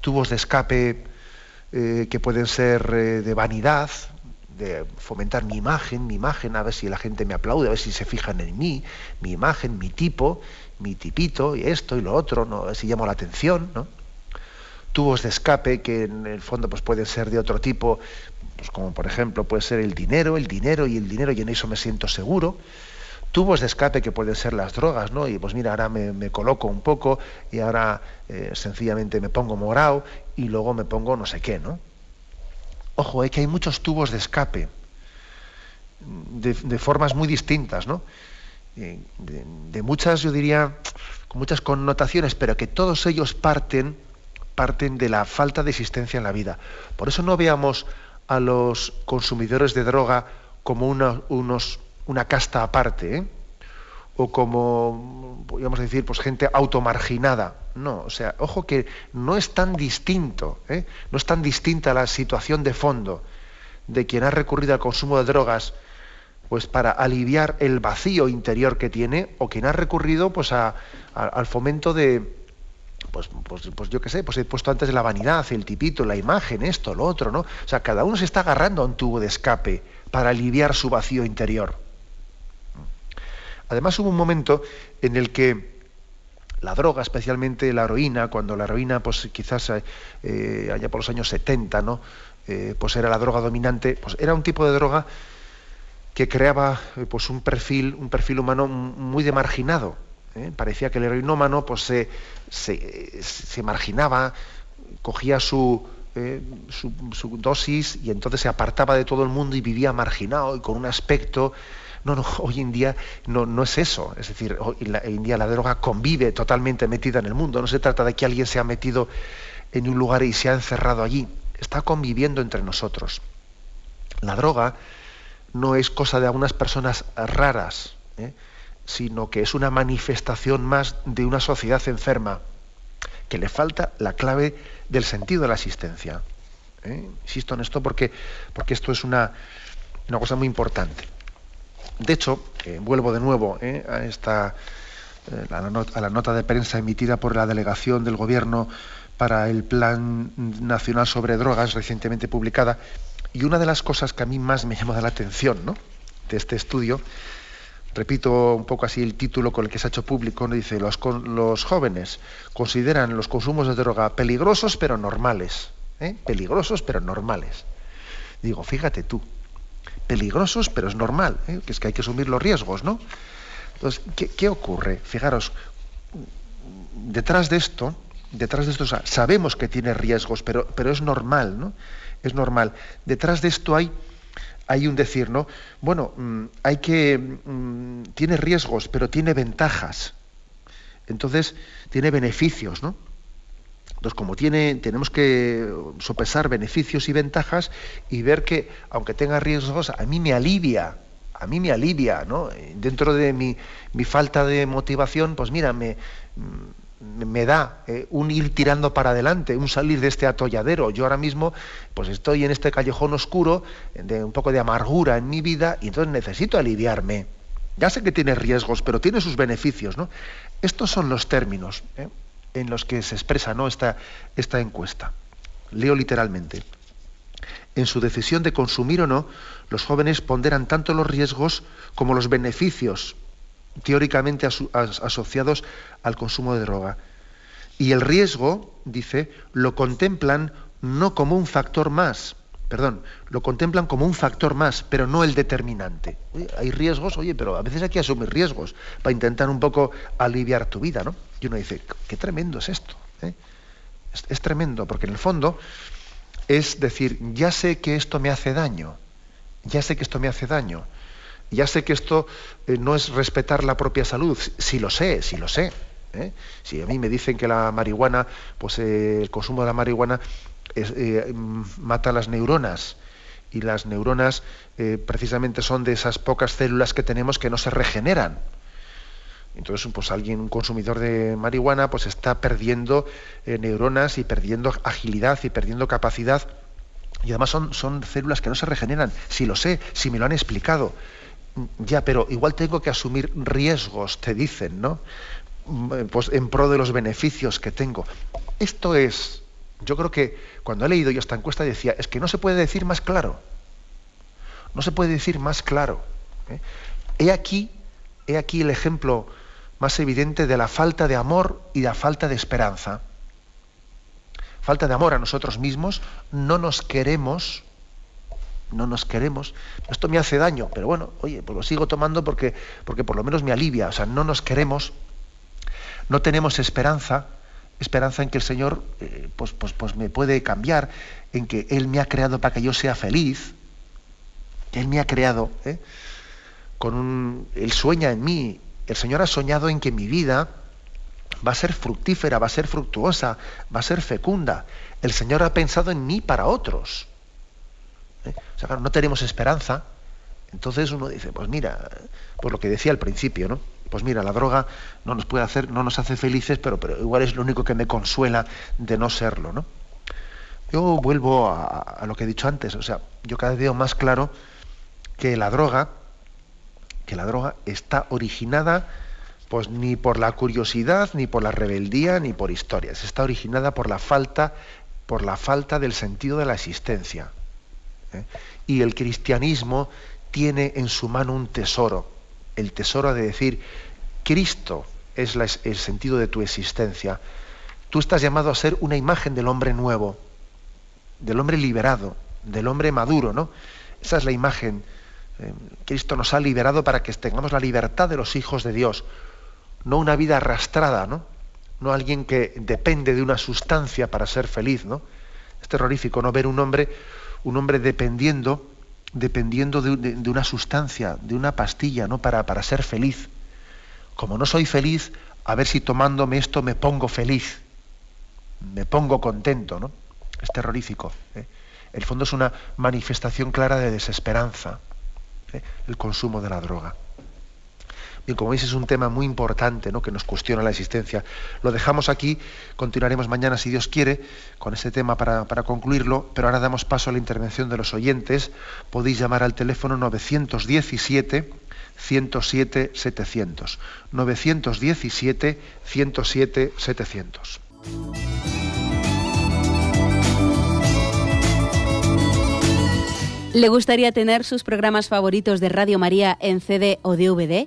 Tubos de escape eh, que pueden ser eh, de vanidad, de fomentar mi imagen, mi imagen, a ver si la gente me aplaude, a ver si se fijan en mí, mi imagen, mi tipo, mi tipito, y esto y lo otro, a ver si llamo la atención, ¿no? Tubos de escape que en el fondo pues, pueden ser de otro tipo, pues como por ejemplo puede ser el dinero, el dinero y el dinero, y en eso me siento seguro. Tubos de escape que pueden ser las drogas, ¿no? Y pues mira, ahora me, coloco un poco y ahora eh, sencillamente me pongo morado y luego me pongo no sé qué, ¿no? Ojo, es que hay muchos tubos de escape de, formas muy distintas, ¿no? Eh, de, muchas, yo diría, con muchas connotaciones, pero que todos ellos parten, parten de la falta de existencia en la vida. Por eso no veamos a los consumidores de droga como una, unos, una casta aparte, ¿eh? o como, podríamos decir, pues gente automarginada. No, o sea, ojo que no es tan distinto, ¿eh? no es tan distinta la situación de fondo de quien ha recurrido al consumo de drogas pues para aliviar el vacío interior que tiene o quien ha recurrido pues al fomento de, pues, pues, pues, yo qué sé, pues he puesto antes la vanidad, el tipito, la imagen, esto, lo otro, ¿no? O sea, cada uno se está agarrando a un tubo de escape para aliviar su vacío interior. Además hubo un momento en el que la droga, especialmente la heroína, cuando la heroína, pues quizás eh, allá por los años 70, ¿no? Eh, pues era la droga dominante, pues era un tipo de droga que creaba eh, pues un perfil, un perfil humano muy demarginado ¿eh? Parecía que el heroinómano pues, se, se, marginaba, cogía eh, su, su, dosis y entonces se apartaba de todo el mundo y vivía marginado y con un aspecto... No, no, hoy en día no, no es eso. Es decir, hoy, en día la droga convive totalmente metida en el mundo. No se trata de que alguien se ha metido en un lugar y se ha encerrado allí. Está conviviendo entre nosotros. La droga no es cosa de algunas personas raras. ¿eh? Sino que es una manifestación más de una sociedad enferma, que le falta la clave del sentido de la existencia. ¿eh? Insisto en esto porque, porque esto es una, una cosa muy importante. De hecho, eh, vuelvo de nuevo ¿eh? a, esta, a la nota de prensa emitida por la delegación del Gobierno para el Plan Nacional sobre Drogas recientemente publicada, y una de las cosas que a mí más me llama la atención ¿no? de este estudio repito un poco así el título con el que se ha hecho público, ¿no? dice, los, jóvenes consideran los consumos de droga peligrosos pero normales. ¿eh? Peligrosos pero normales. Digo, fíjate tú, peligrosos pero es normal, ¿eh? que es que hay que asumir los riesgos, ¿no? Entonces, ¿qué, ocurre? Fijaros, detrás de esto, detrás de esto, sabemos que tiene riesgos, pero, pero es normal, ¿no? Es normal. Detrás de esto hay hay un decir, ¿no? Bueno, mm, hay que. Mm, tiene riesgos, pero tiene ventajas. Entonces, tiene beneficios, ¿no? Entonces, como tiene, tenemos que sopesar beneficios y ventajas y ver que, aunque tenga riesgos, a mí me alivia, a mí me alivia, ¿no? Dentro de mi, mi falta de motivación, pues mira, me, me da eh, un ir tirando para adelante, un salir de este atolladero. Yo ahora mismo pues estoy en este callejón oscuro de un poco de amargura en mi vida y entonces necesito aliviarme. Ya sé que tiene riesgos, pero tiene sus beneficios. ¿no? Estos son los términos ¿eh? en los que se expresa ¿no? esta, esta encuesta. Leo literalmente. En su decisión de consumir o no, los jóvenes ponderan tanto los riesgos como los beneficios teóricamente asociados al consumo de droga. Y el riesgo, dice, lo contemplan no como un factor más, perdón, lo contemplan como un factor más, pero no el determinante. hay riesgos, oye, pero a veces hay que asumir riesgos para intentar un poco aliviar tu vida, ¿no? Y uno dice, qué tremendo es esto. ¿eh? Es, tremendo, porque en el fondo es decir, ya sé que esto me hace daño, ya sé que esto me hace daño, ya sé que esto eh, no es respetar la propia salud, si lo sé, si lo sé. ¿eh? Si a mí me dicen que la marihuana, pues el consumo de la marihuana eh, mata las neuronas y las neuronas eh, precisamente son de esas pocas células que tenemos que no se regeneran. Entonces, pues alguien, un consumidor de marihuana, pues está perdiendo eh, neuronas y perdiendo agilidad y perdiendo capacidad. Y además son, son células que no se regeneran. Si lo sé, si me lo han explicado. Ya, pero igual tengo que asumir riesgos, te dicen, ¿no? Mm, pues en pro de los beneficios que tengo. Esto es yo creo que cuando he leído yo esta encuesta decía, es que no se puede decir más claro. No se puede decir más claro. ¿eh? He, aquí, he aquí el ejemplo más evidente de la falta de amor y la falta de esperanza. Falta de amor a nosotros mismos, no nos queremos, no nos queremos. Esto me hace daño, pero bueno, oye, pues lo sigo tomando porque, porque por lo menos me alivia. O sea, no nos queremos, no tenemos esperanza, esperanza en que el Señor eh, pues, pues, pues me puede cambiar, en que Él me ha creado para que yo sea feliz, que Él me ha creado, ¿eh? con Él sueña en mí, el Señor ha soñado en que mi vida va a ser fructífera, va a ser fructuosa, va a ser fecunda. El Señor ha pensado en mí para otros. ¿Eh? O sea, no tenemos esperanza. Entonces uno dice, pues mira, por lo que decía al principio, ¿no? pues mira, la droga no nos puede hacer, no nos hace felices, pero, pero igual es lo único que me consuela de no serlo, ¿no? Yo vuelvo a, lo que he dicho antes, o sea, yo cada vez veo más claro que la droga, que la droga está originada pues ni por la curiosidad, ni por la rebeldía, ni por historias. Está originada por la falta, por la falta del sentido de la existencia. ¿Eh? Y el cristianismo tiene en su mano un tesoro el tesoro de decir, Cristo es el sentido de tu existencia. Tú estás llamado a ser una imagen del hombre nuevo, del hombre liberado, del hombre maduro, ¿no? Esa es la imagen. Eh, Cristo nos ha liberado para que tengamos la libertad de los hijos de Dios, no una vida arrastrada, ¿no? No alguien que depende de una sustancia para ser feliz, ¿no? Es terrorífico no ver un hombre, un hombre dependiendo dependiendo de, una sustancia, de una pastilla, ¿no? Para, para, ser feliz. Como no soy feliz, a ver si tomándome esto me pongo feliz, me pongo contento, ¿no? Es terrorífico. ¿eh? El fondo es una manifestación clara de desesperanza, ¿eh? el consumo de la droga. Bien, como veis es un tema muy importante ¿no? que nos cuestiona la existencia. Lo dejamos aquí, continuaremos mañana si Dios quiere con este tema para, concluirlo, pero ahora damos paso a la intervención de los oyentes. Podéis llamar al teléfono 917 107 700. 917 107 700. ¿Le gustaría tener sus programas favoritos de Radio María en CD o DVD?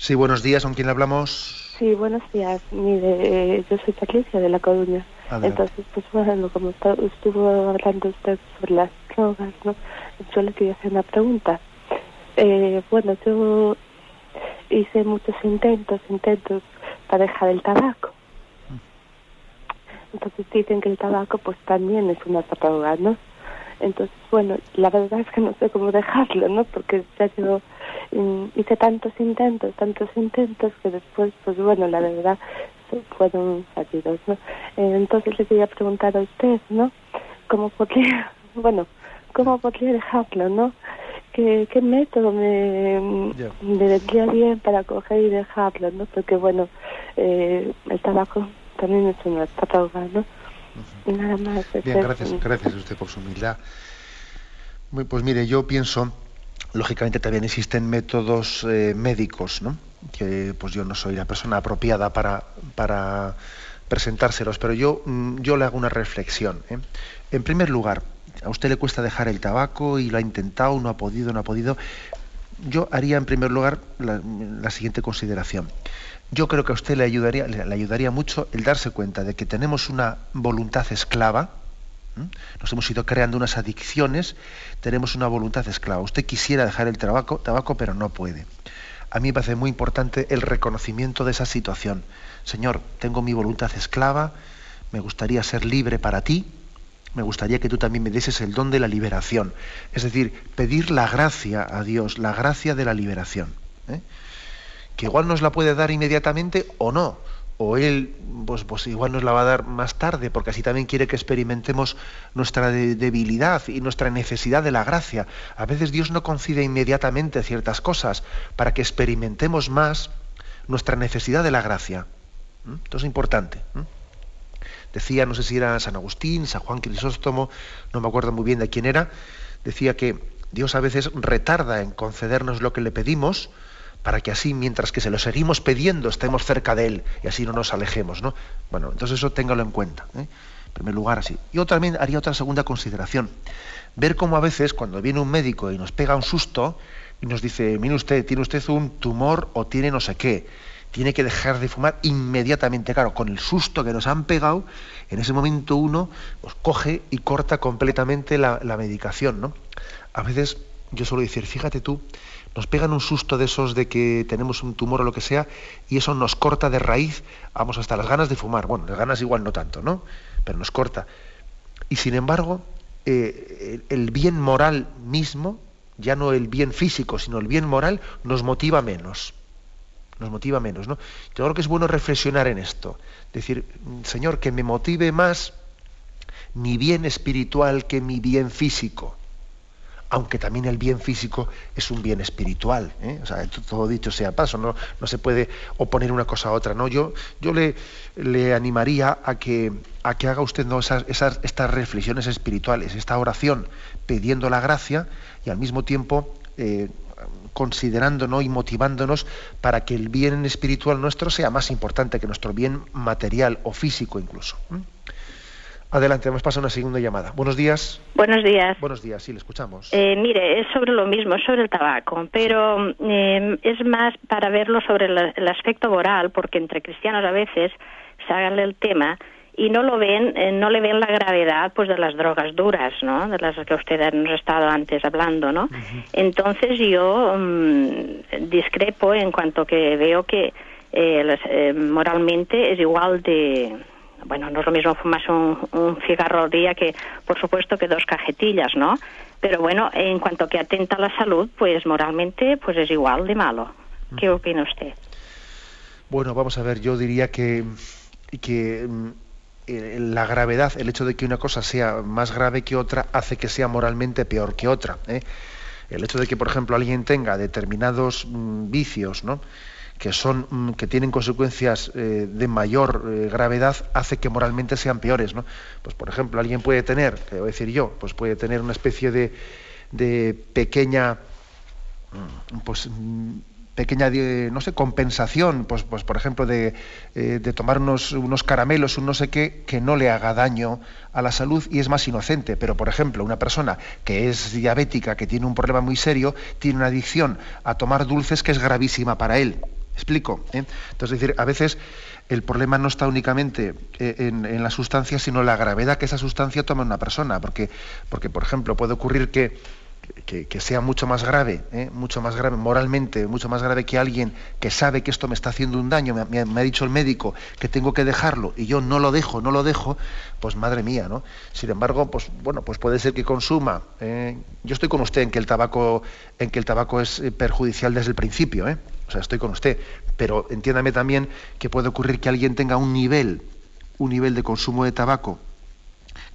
Sí, buenos días, ¿con quién hablamos? Sí, buenos días. Mire, eh, yo soy Patricia de La Coruña. Entonces, pues bueno, como estuvo hablando usted sobre las drogas, ¿no? Yo le quería hacer una pregunta. Eh, bueno, yo hice muchos intentos, intentos para dejar el tabaco. Entonces dicen que el tabaco pues también es una droga, ¿no? Entonces, bueno, la verdad es que no sé cómo dejarlo, ¿no? Porque ya yo mm, hice tantos intentos, tantos intentos que después, pues bueno, la verdad fueron fallidos, ¿no? Eh, entonces le quería preguntar a usted, ¿no? ¿Cómo podría, bueno, cómo podría dejarlo, ¿no? ¿Qué, qué método me, me vendría bien para coger y dejarlo, ¿no? Porque, bueno, eh, el tabaco también es una droga, ¿no? Nada más. Bien, gracias, gracias a usted por su humildad. Pues mire, yo pienso, lógicamente también existen métodos eh, médicos, ¿no? Que pues yo no soy la persona apropiada para, para presentárselos, pero yo, mm, yo le hago una reflexión. ¿eh? En primer lugar, a usted le cuesta dejar el tabaco y lo ha intentado, no ha podido, no ha podido. Yo haría en primer lugar la, siguiente consideración. Yo creo que a usted le ayudaría, mucho el darse cuenta de que tenemos una voluntad esclava, nos hemos ido creando unas adicciones, tenemos una voluntad esclava. Usted quisiera dejar el tabaco, tabaco, pero no puede. A mí me parece muy importante el reconocimiento de esa situación. Señor, tengo mi voluntad esclava, me gustaría ser libre para ti, me gustaría que tú también me dieses el don de la liberación. Es decir, pedir la gracia a Dios, la gracia de la liberación. ¿eh? Que igual nos la puede dar inmediatamente o no. O Él, pues, pues, igual nos la va a dar más tarde, porque así también quiere que experimentemos nuestra debilidad y nuestra necesidad de la gracia. A veces Dios no concede inmediatamente ciertas cosas para que experimentemos más nuestra necesidad de la gracia. Esto es importante. Decía, no sé si era San Agustín, San Juan Crisóstomo, no me acuerdo muy bien de quién era, decía que Dios a veces retarda en concedernos lo que le pedimos para que así, mientras que se lo seguimos pidiendo, estemos cerca de Él y así no nos alejemos. ¿no? Bueno, entonces eso téngalo en cuenta. ¿eh? En primer lugar, así. Yo también haría otra segunda consideración. Ver cómo a veces, cuando viene un médico y nos pega un susto y nos dice, mire usted, tiene usted un tumor o tiene no sé qué, tiene que dejar de fumar inmediatamente. Claro, con el susto que nos han pegado, en ese momento uno pues, coge y corta completamente la, medicación. ¿no? A veces yo suelo decir, fíjate tú, nos pegan un susto de esos de que tenemos un tumor o lo que sea, y eso nos corta de raíz, vamos, hasta las ganas de fumar. Bueno, las ganas igual no tanto, ¿no? Pero nos corta. Y sin embargo, eh, el bien moral mismo, ya no el bien físico, sino el bien moral, nos motiva menos nos motiva menos. ¿no? Yo creo que es bueno reflexionar en esto. Decir, Señor, que me motive más mi bien espiritual que mi bien físico. Aunque también el bien físico es un bien espiritual. ¿eh? O sea, todo dicho sea paso, no, no se puede oponer una cosa a otra. ¿no? Yo, yo le, le animaría a que, a que haga usted esas, estas reflexiones espirituales, esta oración, pidiendo la gracia y al mismo tiempo eh, considerándonos y motivándonos para que el bien espiritual nuestro sea más importante que nuestro bien material o físico incluso. Adelante, hemos pasado una segunda llamada. Buenos días. Buenos días. Buenos días, sí, le escuchamos. Eh, mire, es sobre lo mismo, es sobre el tabaco, pero eh, es más para verlo sobre el, aspecto moral, porque entre cristianos a veces se hagan el tema y no lo ven, eh, no le ven la gravedad pues de las drogas duras, ¿no? De las que usted nos ha estado antes hablando, ¿no? Entonces yo mm, discrepo en cuanto que veo que eh, eh, moralmente es igual de bueno, no es lo mismo fumarse un, un, cigarro al día que, por supuesto, que dos cajetillas, ¿no? Pero bueno, en cuanto que atenta a la salud, pues moralmente, pues es igual de malo. ¿Qué opina usted? Bueno, vamos a ver, yo diría que, que mm, eh, la gravedad, el hecho de que una cosa sea más grave que otra, hace que sea moralmente peor que otra. ¿eh? El hecho de que, por ejemplo, alguien tenga determinados mm, vicios, ¿no? Que son mm, que tienen consecuencias eh, de mayor gravedad hace que moralmente sean peores no pues por ejemplo alguien puede tener te voy a decir yo pues puede tener una especie de, pequeña mm, pues pequeña, no sé, compensación, pues, pues por ejemplo, de, eh, de tomar unos, unos, caramelos, un no sé qué, que no le haga daño a la salud y es más inocente. Pero, por ejemplo, una persona que es diabética, que tiene un problema muy serio, tiene una adicción a tomar dulces que es gravísima para él. ¿Explico? ¿Eh? Entonces, es decir, a veces el problema no está únicamente eh, en, la sustancia, sino la gravedad que esa sustancia toma en una persona. Porque, porque, por ejemplo, puede ocurrir que que, sea mucho más grave, ¿eh? mucho más grave moralmente, mucho más grave que alguien que sabe que esto me está haciendo un daño, me, ha dicho el médico que tengo que dejarlo y yo no lo dejo, no lo dejo, pues madre mía, ¿no? Sin embargo, pues bueno, pues puede ser que consuma. ¿eh? yo estoy con usted en que el tabaco, en que el tabaco es perjudicial desde el principio, ¿eh? O sea, estoy con usted, pero entiéndame también que puede ocurrir que alguien tenga un nivel, un nivel de consumo de tabaco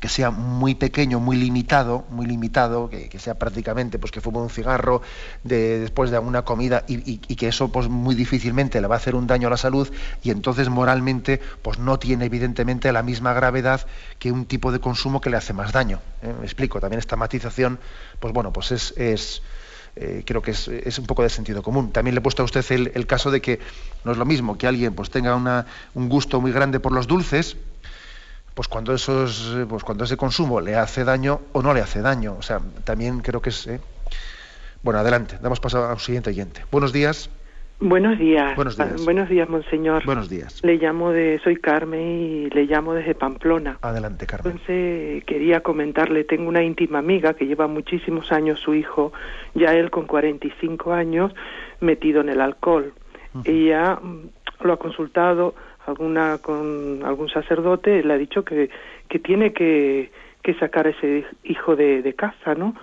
que sea muy pequeño, muy limitado, muy limitado, que, sea prácticamente pues que fume un cigarro de, después de alguna comida y, que eso pues muy difícilmente le va a hacer un daño a la salud y entonces moralmente pues no tiene evidentemente la misma gravedad que un tipo de consumo que le hace más daño. ¿eh? Me explico, también esta matización, pues bueno, pues es, es eh, creo que es, un poco de sentido común. También le he puesto a usted el, caso de que no es lo mismo que alguien pues tenga una, un gusto muy grande por los dulces, pues cuando esos, pues cuando ese consumo le hace daño o no le hace daño. O sea, también creo que es. ¿eh? Bueno, adelante, damos paso al siguiente oyente. Buenos días. Buenos días. Buenos días. Buenos días, monseñor. Buenos días. Le llamo de, soy Carmen y le llamo desde Pamplona. Adelante, Carmen. Entonces quería comentarle, tengo una íntima amiga que lleva muchísimos años su hijo, ya él con 45 años, metido en el alcohol. Ella mm, lo ha consultado, alguna con algún sacerdote le ha dicho que, que tiene que, que sacar a ese hijo de, de casa, ¿no?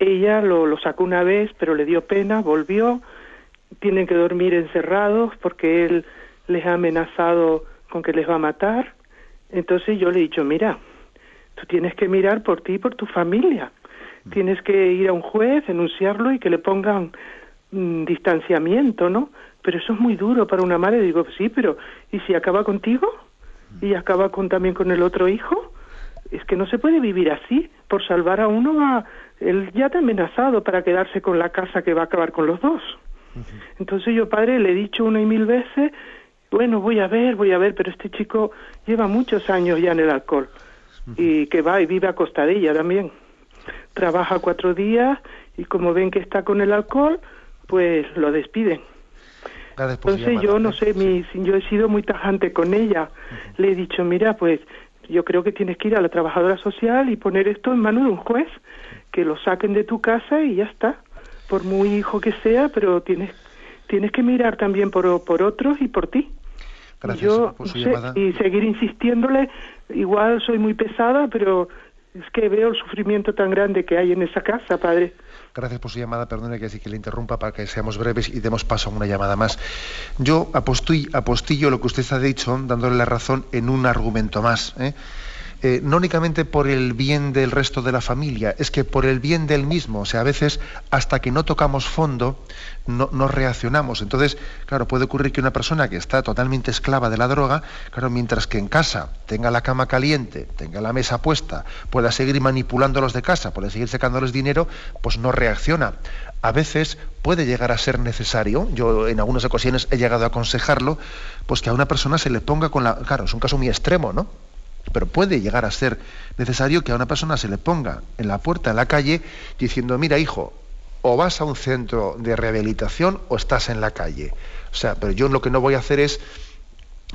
Ella lo, lo sacó una vez, pero le dio pena, volvió, tienen que dormir encerrados porque él les ha amenazado con que les va a matar. Entonces yo le he dicho, mira, tú tienes que mirar por ti y por tu familia. Tienes que ir a un juez, denunciarlo y que le pongan mm, distanciamiento, ¿no? pero eso es muy duro para una madre. Digo, sí, pero ¿y si acaba contigo? ¿Y acaba con, también con el otro hijo? Es que no se puede vivir así. Por salvar a uno, va, él ya te ha amenazado para quedarse con la casa que va a acabar con los dos. Entonces yo, padre, le he dicho una y mil veces, bueno, voy a ver, voy a ver, pero este chico lleva muchos años ya en el alcohol y que va y vive a costa de ella también. Trabaja cuatro días y como ven que está con el alcohol, pues lo despiden. Entonces yo no sé, mi, yo he sido muy tajante con ella. Le he dicho, mira, pues yo creo que tienes que ir a la trabajadora social y poner esto en manos de un juez, que lo saquen de tu casa y ya está. Por muy hijo que sea, pero tienes tienes que mirar también por, por otros y por ti. Gracias y seguir insistiéndole, igual soy muy pesada, pero es que veo el sufrimiento tan grande que hay en esa casa, padre. Gracias por su llamada, perdone que, que le interrumpa para que seamos breves y demos paso a una llamada más. Yo apostillo lo que usted ha dicho, dándole la razón en un argumento más. ¿eh? Eh, no únicamente por el bien del resto de la familia, es que por el bien del mismo. O sea, a veces hasta que no tocamos fondo, no, no, reaccionamos. Entonces, claro, puede ocurrir que una persona que está totalmente esclava de la droga, claro, mientras que en casa tenga la cama caliente, tenga la mesa puesta, pueda seguir manipulando los de casa, pueda seguir sacándoles dinero, pues no reacciona. A veces puede llegar a ser necesario, yo en algunas ocasiones he llegado a aconsejarlo, pues que a una persona se le ponga con la... Claro, es un caso muy extremo, ¿no? Pero puede llegar a ser necesario que a una persona se le ponga en la puerta de la calle diciendo, mira hijo, o vas a un centro de rehabilitación o estás en la calle. O sea, pero yo lo que no voy a hacer es,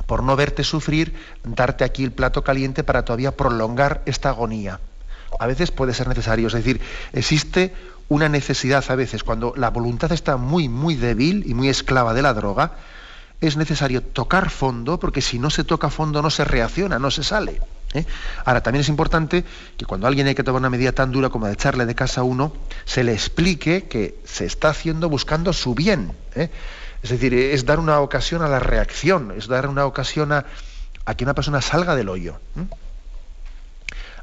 por no verte sufrir, darte aquí el plato caliente para todavía prolongar esta agonía. A veces puede ser necesario, es decir, existe una necesidad a veces cuando la voluntad está muy, muy débil y muy esclava de la droga, es necesario tocar fondo, porque si no se toca fondo no se reacciona, no se sale. ¿eh? Ahora, también es importante que cuando alguien hay que tomar una medida tan dura como de echarle de casa a uno, se le explique que se está haciendo buscando su bien. ¿eh? Es decir, es dar una ocasión a la reacción, es dar una ocasión a, que una persona salga del hoyo. ¿eh?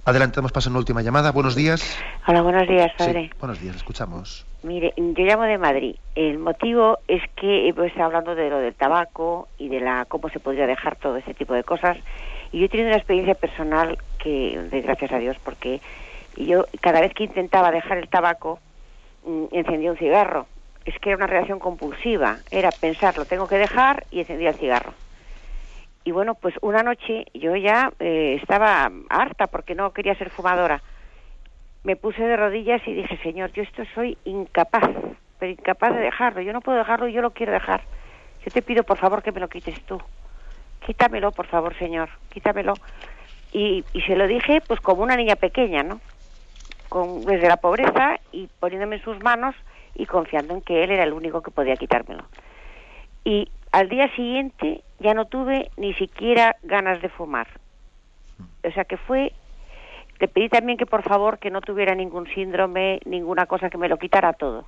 Adelante, damos paso en la última llamada. Buenos días. Hola, buenos días, padre. buenos días, escuchamos. Mire, yo llamo de Madrid. El motivo es que pues, hablando de lo del tabaco y de la cómo se podría dejar todo ese tipo de cosas. Y yo he tenido una experiencia personal que, gracias a Dios, porque yo cada vez que intentaba dejar el tabaco, mm, encendía un cigarro. Es que era una reacción compulsiva. Era pensar, lo tengo que dejar y encendía el cigarro. Y bueno, pues una noche yo ya eh, estaba harta porque no quería ser fumadora. Me puse de rodillas y dije, Señor, yo esto soy incapaz, pero incapaz de dejarlo. Yo no puedo dejarlo y yo lo quiero dejar. Yo te pido, por favor, que me lo quites tú. Quítamelo, por favor, Señor, quítamelo. Y, y se lo dije, pues como una niña pequeña, ¿no? con, desde la pobreza y poniéndome en sus manos y confiando en que él era el único que podía quitármelo. Y al día siguiente ya no tuve ni siquiera ganas de fumar. O sea que fue le pedí también que por favor que no tuviera ningún síndrome, ninguna cosa que me lo quitara todo,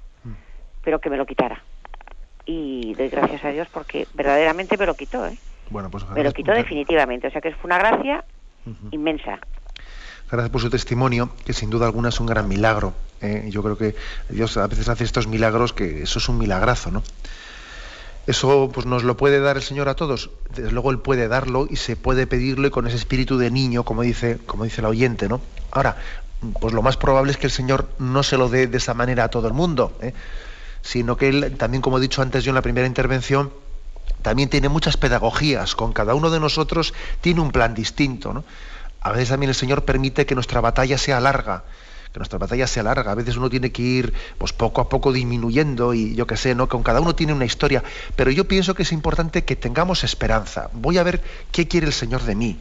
pero que me lo quitara. Y doy gracias a Dios porque verdaderamente me lo quitó, ¿eh? Bueno, pues me lo quitó definitivamente, o sea que fue una gracia inmensa. Gracias por su testimonio, que sin duda alguna es un gran milagro. ¿eh? Yo creo que Dios a veces hace estos milagros que eso es un milagrazo, ¿no? Eso pues nos lo puede dar el Señor a todos. Desde luego Él puede darlo y se puede pedirlo con ese espíritu de niño, como dice, como dice el oyente, ¿no? Ahora, pues lo más probable es que el Señor no se lo dé de esa manera a todo el mundo, ¿eh? sino que Él, también como he dicho antes yo en la primera intervención, también tiene muchas pedagogías. Con cada uno de nosotros tiene un plan distinto, ¿no? A veces también el Señor permite que nuestra batalla sea larga que nuestra batalla sea larga. A veces uno tiene que ir pues, poco a poco disminuyendo y yo qué sé, ¿no? Con cada uno tiene una historia. Pero yo pienso que es importante que tengamos esperanza. Voy a ver qué quiere el Señor de mí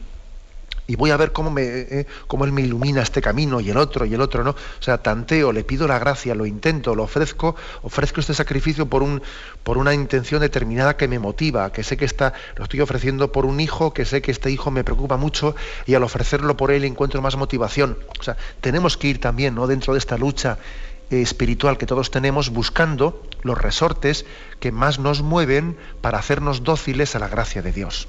y voy a ver cómo, me, eh, cómo Él me ilumina este camino y el otro y el otro, ¿no? O sea, tanteo, le pido la gracia, lo intento, lo ofrezco, ofrezco este sacrificio por, un, por una intención determinada que me motiva, que sé que está, lo estoy ofreciendo por un hijo, que sé que este hijo me preocupa mucho y al ofrecerlo por él encuentro más motivación. O sea, tenemos que ir también, ¿no? Dentro de esta lucha eh, espiritual que todos tenemos, buscando los resortes que más nos mueven para hacernos dóciles a la gracia de Dios.